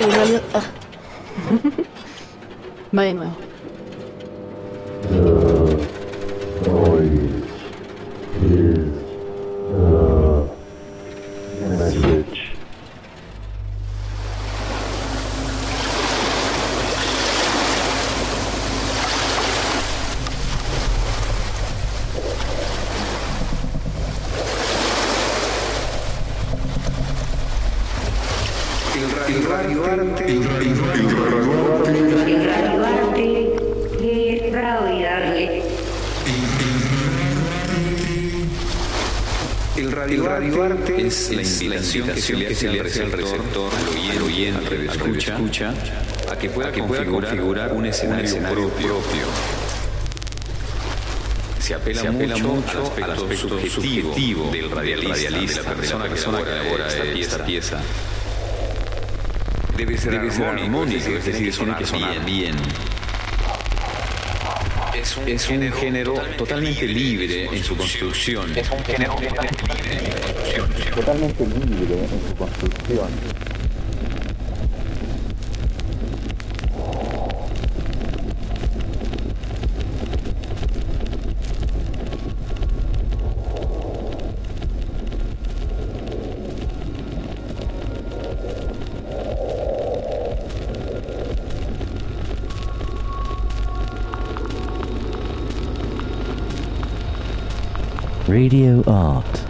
En realidad. ah. Va de nuevo. Invitación que se le hace al receptor, al oyente, al escucha, a que pueda, configurar, un escenario, propio. Se apela, mucho, al aspecto, subjetivo, del radialista, de la persona, que elabora esta pieza. Debe ser, armónico, es decir, tiene que sonar bien. Es un, género, totalmente libre en su construcción. Es un género totalmente libre en su construcción. Radio art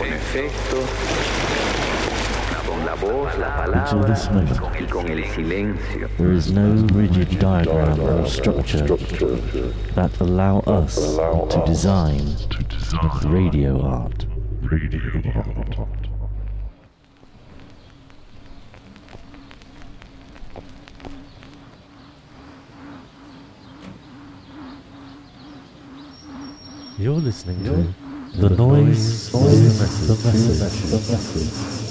con efecto, con la voz, la Until palabra this moment, y con el silencio. there is no rigid diagram or structure that allow us to design radio art. Radio art. You're listening to The 2 ao 7.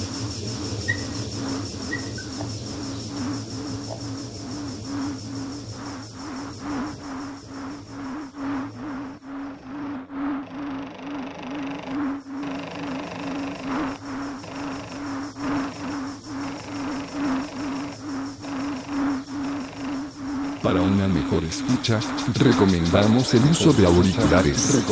Para una mejor escucha, recomendamos el uso de auriculares.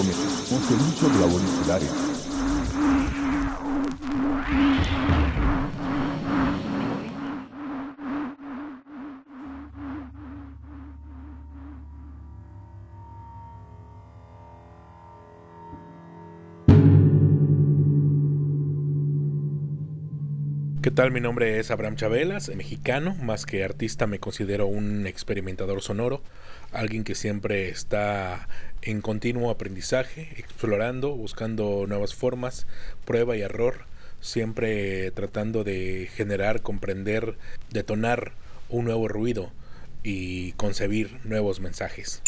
Tal? Mi nombre es Abraham Chabelas, mexicano, más que artista me considero un experimentador sonoro, alguien que siempre está en continuo aprendizaje, explorando, buscando nuevas formas, prueba y error, siempre tratando de generar, comprender, detonar un nuevo ruido y concebir nuevos mensajes.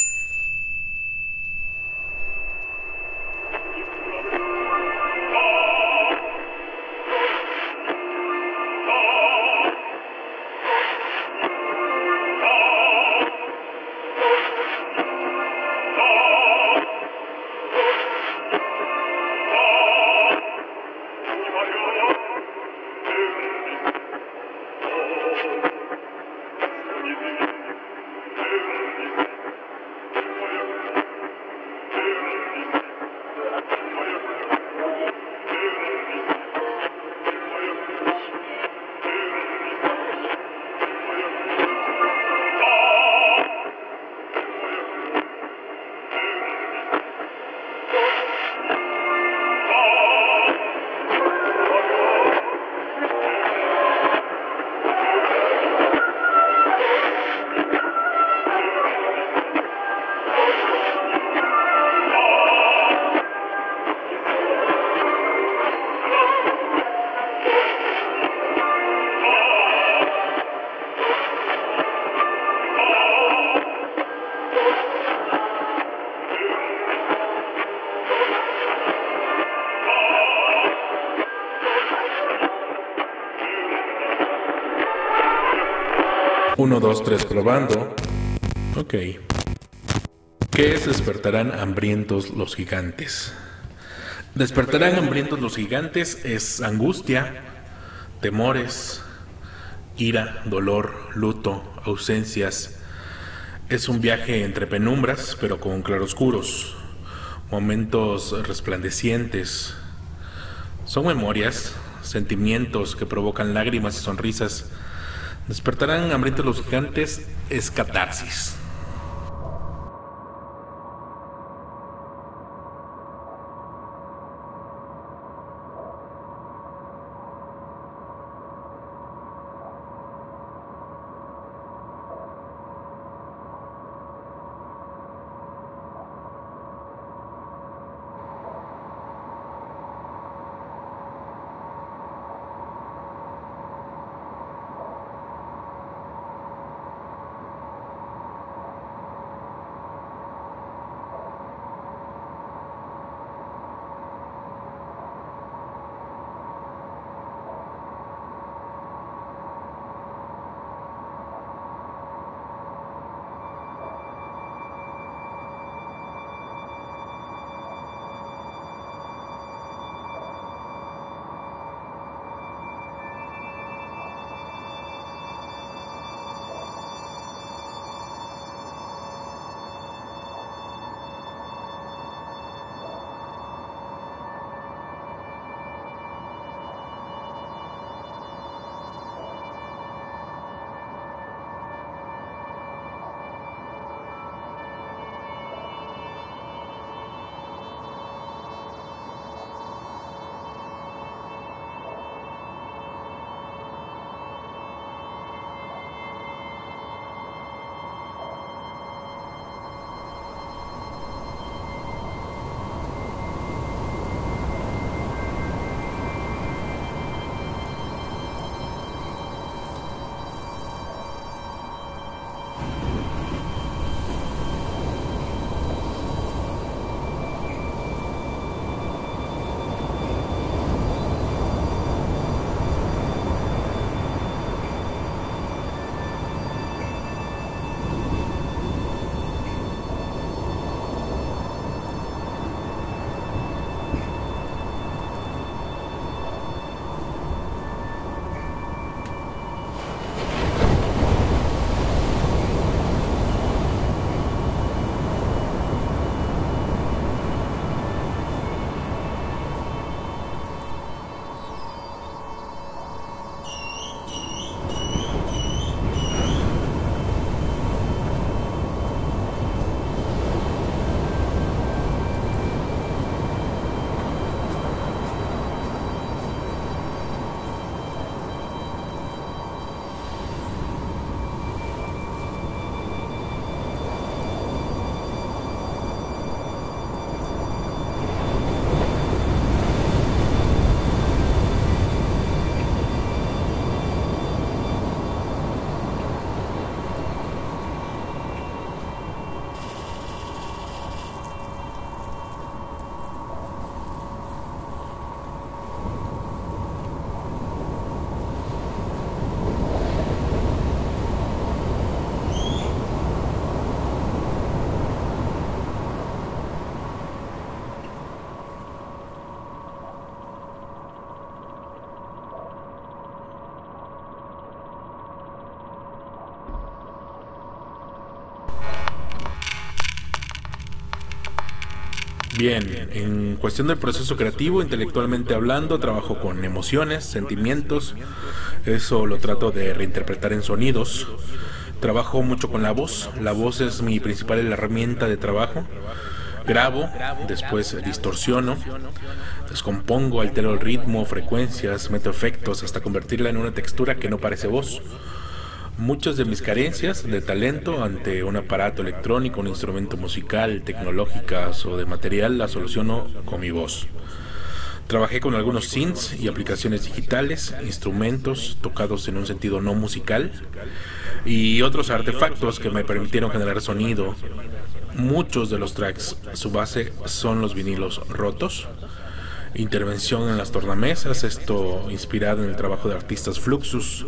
1, 2, 3, probando. Ok. ¿Qué es despertarán hambrientos los gigantes? Despertarán hambrientos los gigantes es angustia, temores, ira, dolor, luto, ausencias. Es un viaje entre penumbras, pero con claroscuros, momentos resplandecientes. Son memorias, sentimientos que provocan lágrimas y sonrisas. Despertarán hambrientos los gigantes es catarsis. Bien, en cuestión del proceso creativo, intelectualmente hablando, trabajo con emociones, sentimientos, eso lo trato de reinterpretar en sonidos. Trabajo mucho con la voz, la voz es mi principal herramienta de trabajo. Grabo, después distorsiono, descompongo, altero el ritmo, frecuencias, meto efectos hasta convertirla en una textura que no parece voz. Muchas de mis carencias de talento ante un aparato electrónico, un instrumento musical, tecnológicas o de material las soluciono con mi voz. Trabajé con algunos synths y aplicaciones digitales, instrumentos tocados en un sentido no musical y otros artefactos que me permitieron generar sonido. Muchos de los tracks, su base son los vinilos rotos. Intervención en las tornamesas, esto inspirado en el trabajo de artistas Fluxus,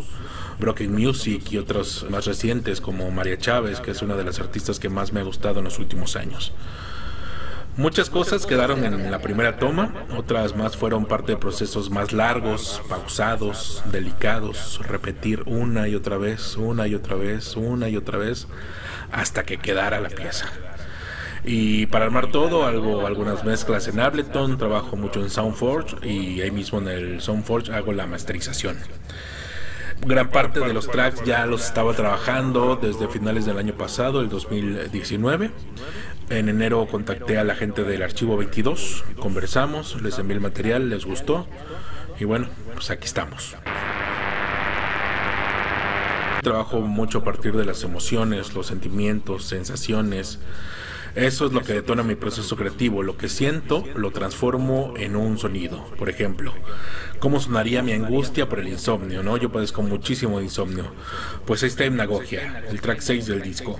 Broken Music y otros más recientes como María Chávez, que es una de las artistas que más me ha gustado en los últimos años. Muchas cosas quedaron en la primera toma, otras más fueron parte de procesos más largos, pausados, delicados, repetir una y otra vez, una y otra vez, una y otra vez, hasta que quedara la pieza. Y para armar todo, algo, algunas mezclas en Ableton, trabajo mucho en Soundforge y ahí mismo en el Soundforge hago la masterización gran parte de los tracks ya los estaba trabajando desde finales del año pasado, el 2019. En enero contacté a la gente del archivo 22, conversamos, les envié el material, les gustó y bueno, pues aquí estamos. Trabajo mucho a partir de las emociones, los sentimientos, sensaciones. Eso es lo que detona mi proceso creativo. Lo que siento lo transformo en un sonido. Por ejemplo, ¿cómo sonaría mi angustia por el insomnio? ¿no? Yo padezco muchísimo de insomnio. Pues ahí está Hipnagogia, el track 6 del disco.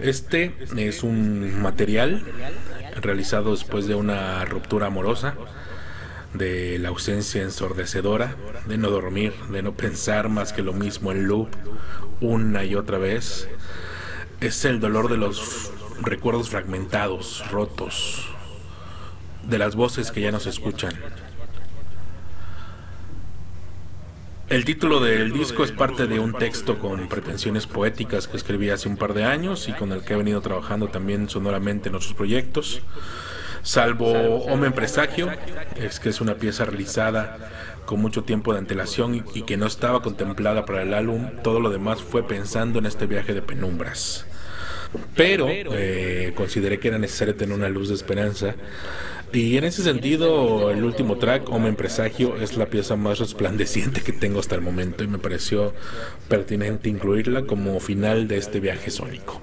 Este es un material realizado después de una ruptura amorosa, de la ausencia ensordecedora, de no dormir, de no pensar más que lo mismo en loop una y otra vez. Es el dolor de los recuerdos fragmentados, rotos, de las voces que ya no se escuchan. El título del disco es parte de un texto con pretensiones poéticas que escribí hace un par de años y con el que he venido trabajando también sonoramente en otros proyectos. Salvo Hombre Presagio, es que es una pieza realizada con mucho tiempo de antelación y, que no estaba contemplada para el álbum, todo lo demás fue pensando en este viaje de penumbras. Pero eh, consideré que era necesario tener una luz de esperanza y en ese sentido, el último track, Hombre Presagio, es la pieza más resplandeciente que tengo hasta el momento y me pareció pertinente incluirla como final de este viaje sónico.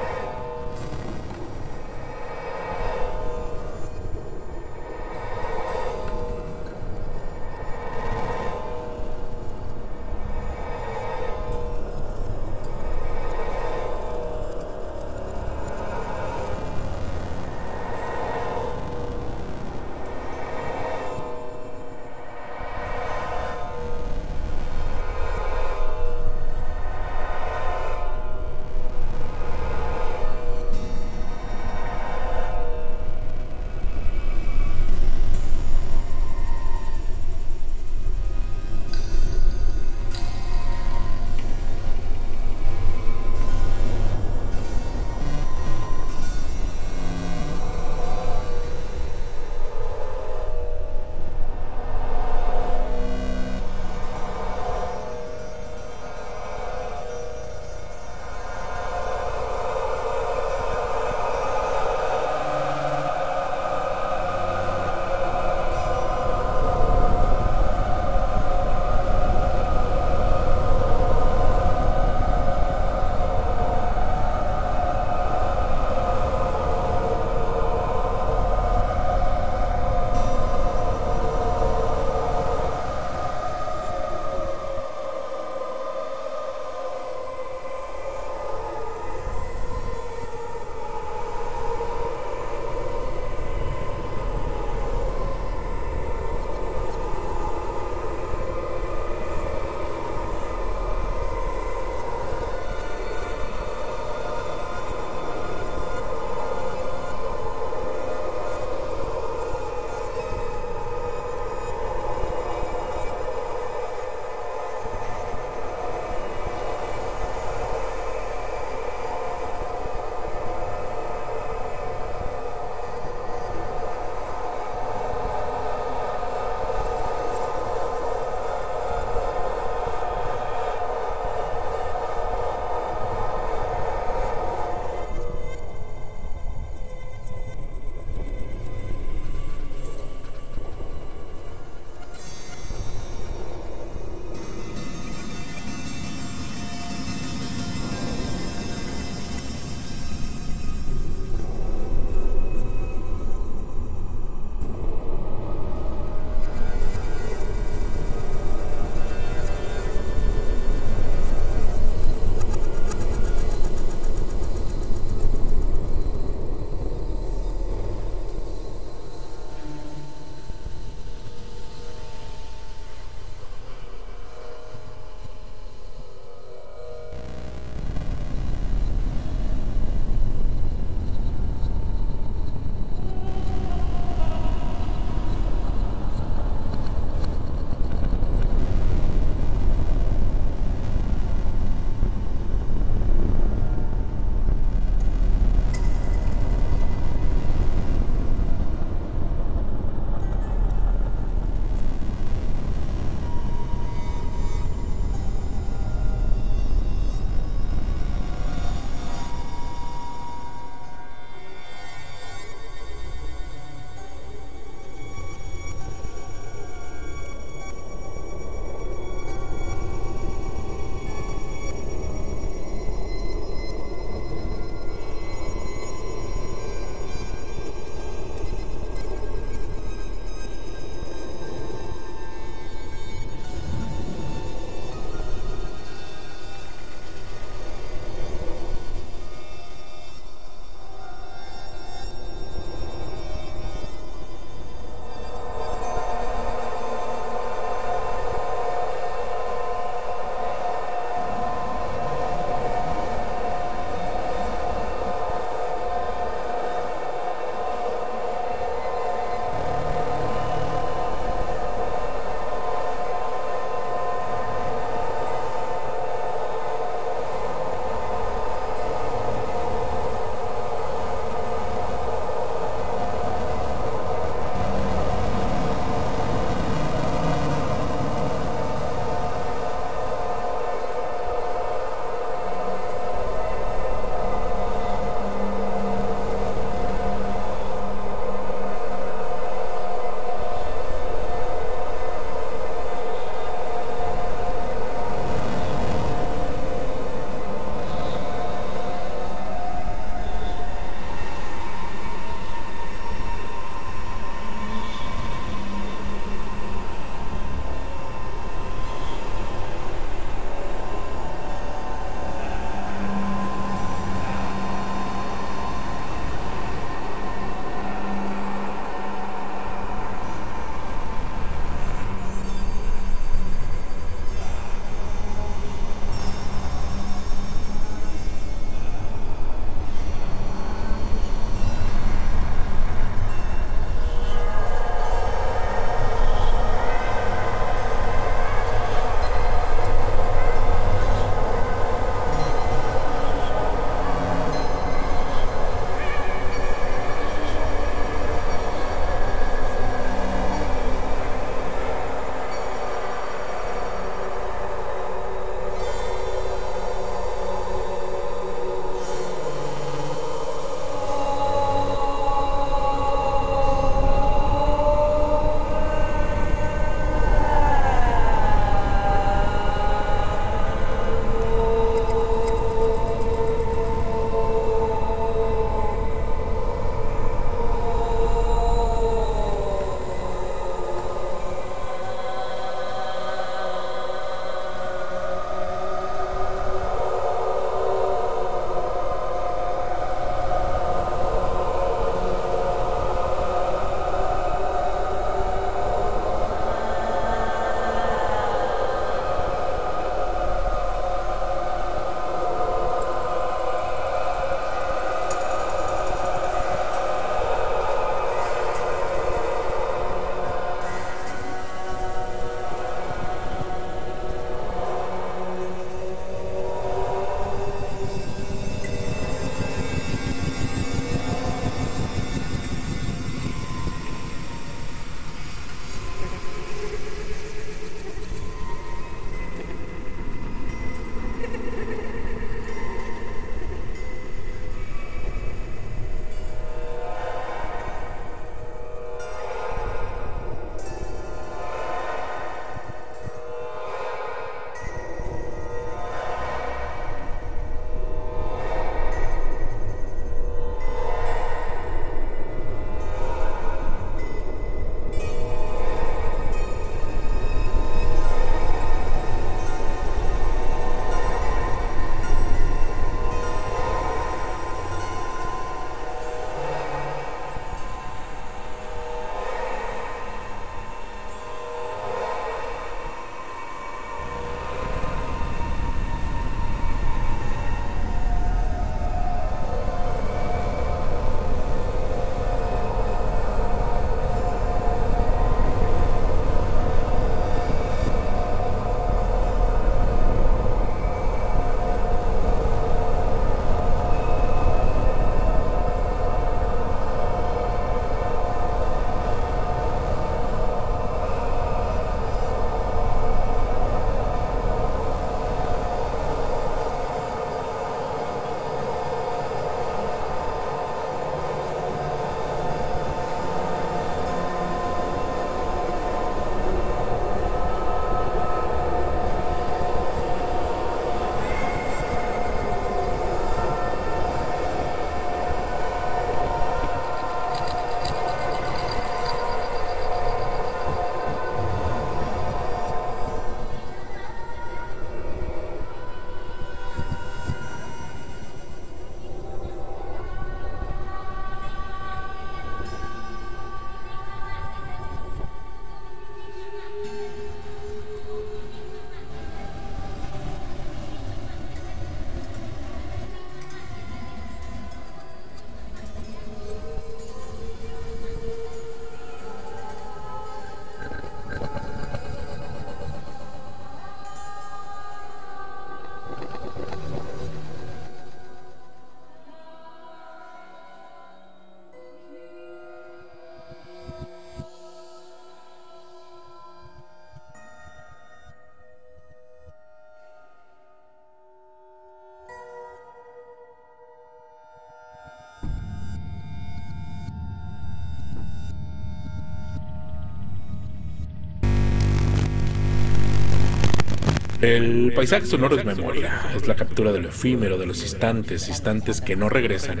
El paisaje sonoro es memoria, es la captura de lo efímero, de los instantes, instantes que no regresan.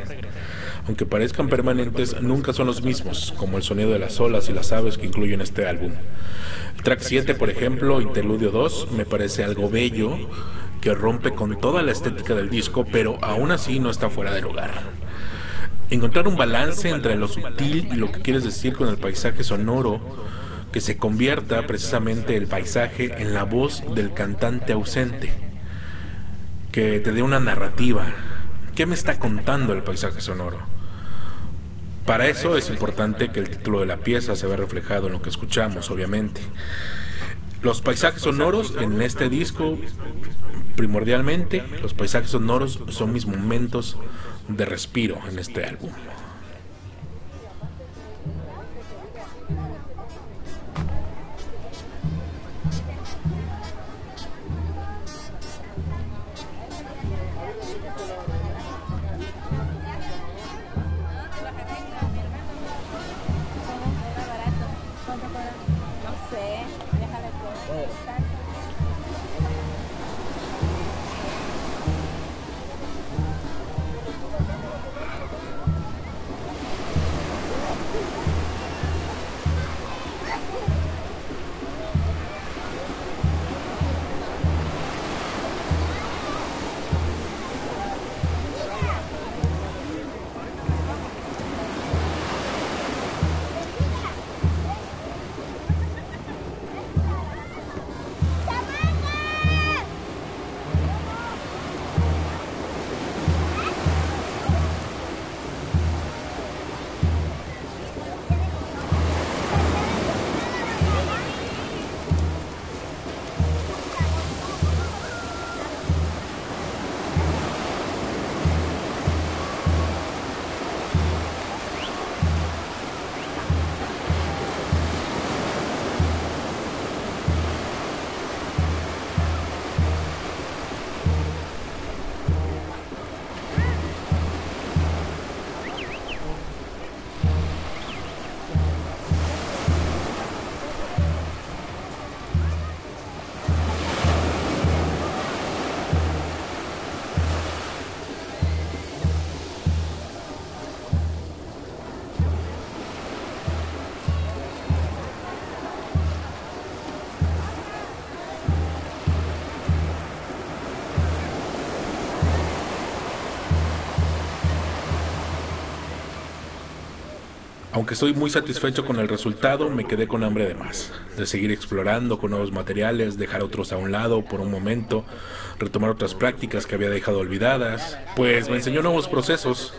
Aunque parezcan permanentes, nunca son los mismos, como el sonido de las olas y las aves que incluyen este álbum. El track 7, por ejemplo, Interludio 2, me parece algo bello que rompe con toda la estética del disco, pero aún así no está fuera de lugar. Encontrar un balance entre lo sutil y lo que quieres decir con el paisaje sonoro, que se convierta precisamente el paisaje en la voz del cantante ausente, que te dé una narrativa. ¿Qué me está contando el paisaje sonoro? Para eso es importante que el título de la pieza se vea reflejado en lo que escuchamos, obviamente. Los paisajes sonoros en este disco, primordialmente, los paisajes sonoros son mis momentos de respiro en este álbum. Aunque estoy muy satisfecho con el resultado, me quedé con hambre de más, de seguir explorando con nuevos materiales, dejar otros a un lado por un momento, retomar otras prácticas que había dejado olvidadas, pues me enseñó nuevos procesos,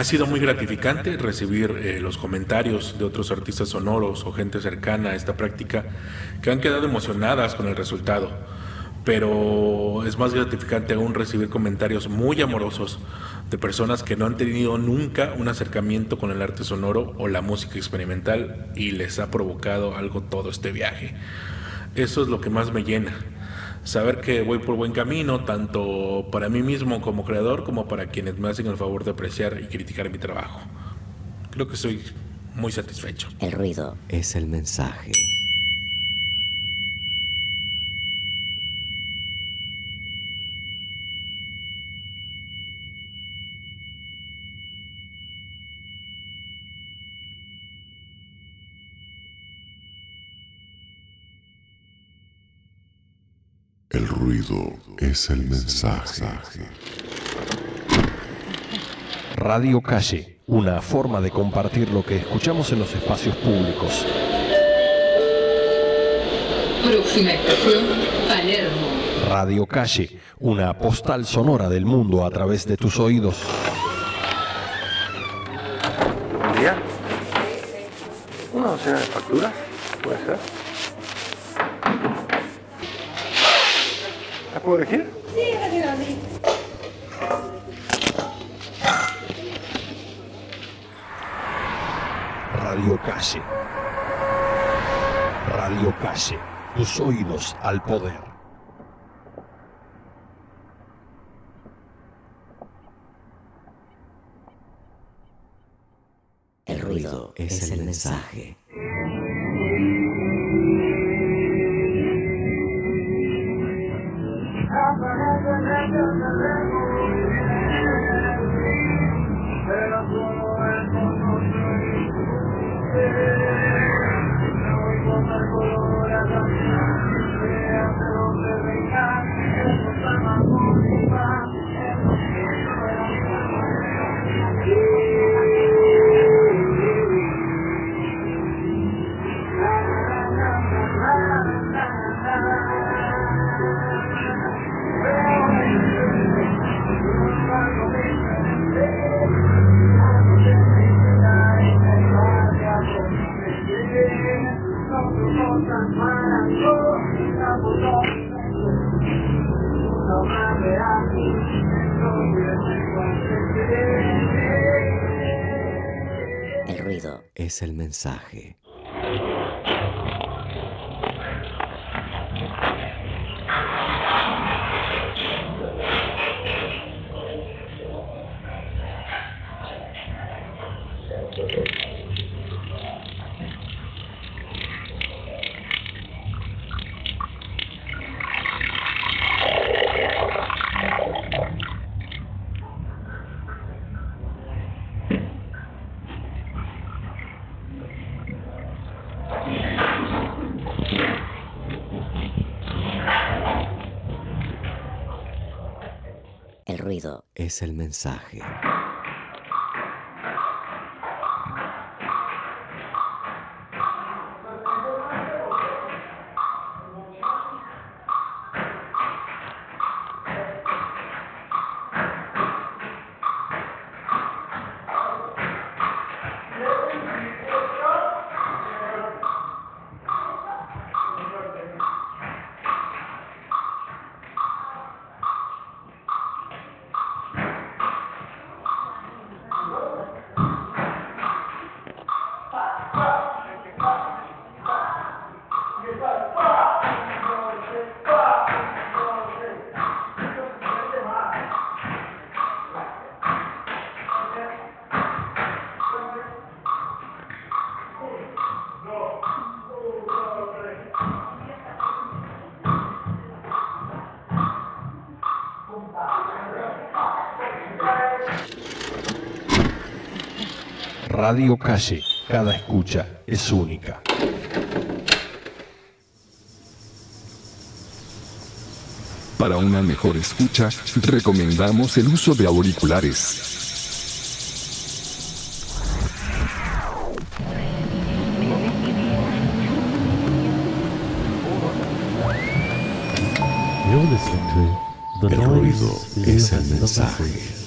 Ha sido muy gratificante recibir eh, los comentarios de otros artistas sonoros o gente cercana a esta práctica que han quedado emocionadas con el resultado. Pero es más gratificante aún recibir comentarios muy amorosos de personas que no han tenido nunca un acercamiento con el arte sonoro o la música experimental y les ha provocado algo todo este viaje. Eso es lo que más me llena saber que voy por buen camino, tanto para mí mismo como creador, como para quienes me hacen el favor de apreciar y criticar mi trabajo. Creo que estoy muy satisfecho. El ruido es el mensaje. Ruido es el mensaje. Radio Calle, una forma de compartir lo que escuchamos en los espacios públicos. Próxima estación, Palermo. Radio Calle, una postal sonora del mundo a través de tus oídos. Buen día. Una docena de facturas, puede ser. Puedo elegir? Sí, gracias, sí. Radio Calle. Radio Calle, tus oídos al poder. El ruido es el mensaje. Mensaje. Es el mensaje. Radio Calle, cada escucha es única. Para una mejor escucha, recomendamos el uso de auriculares. You're listening to The El Noise ruido is es el mensaje.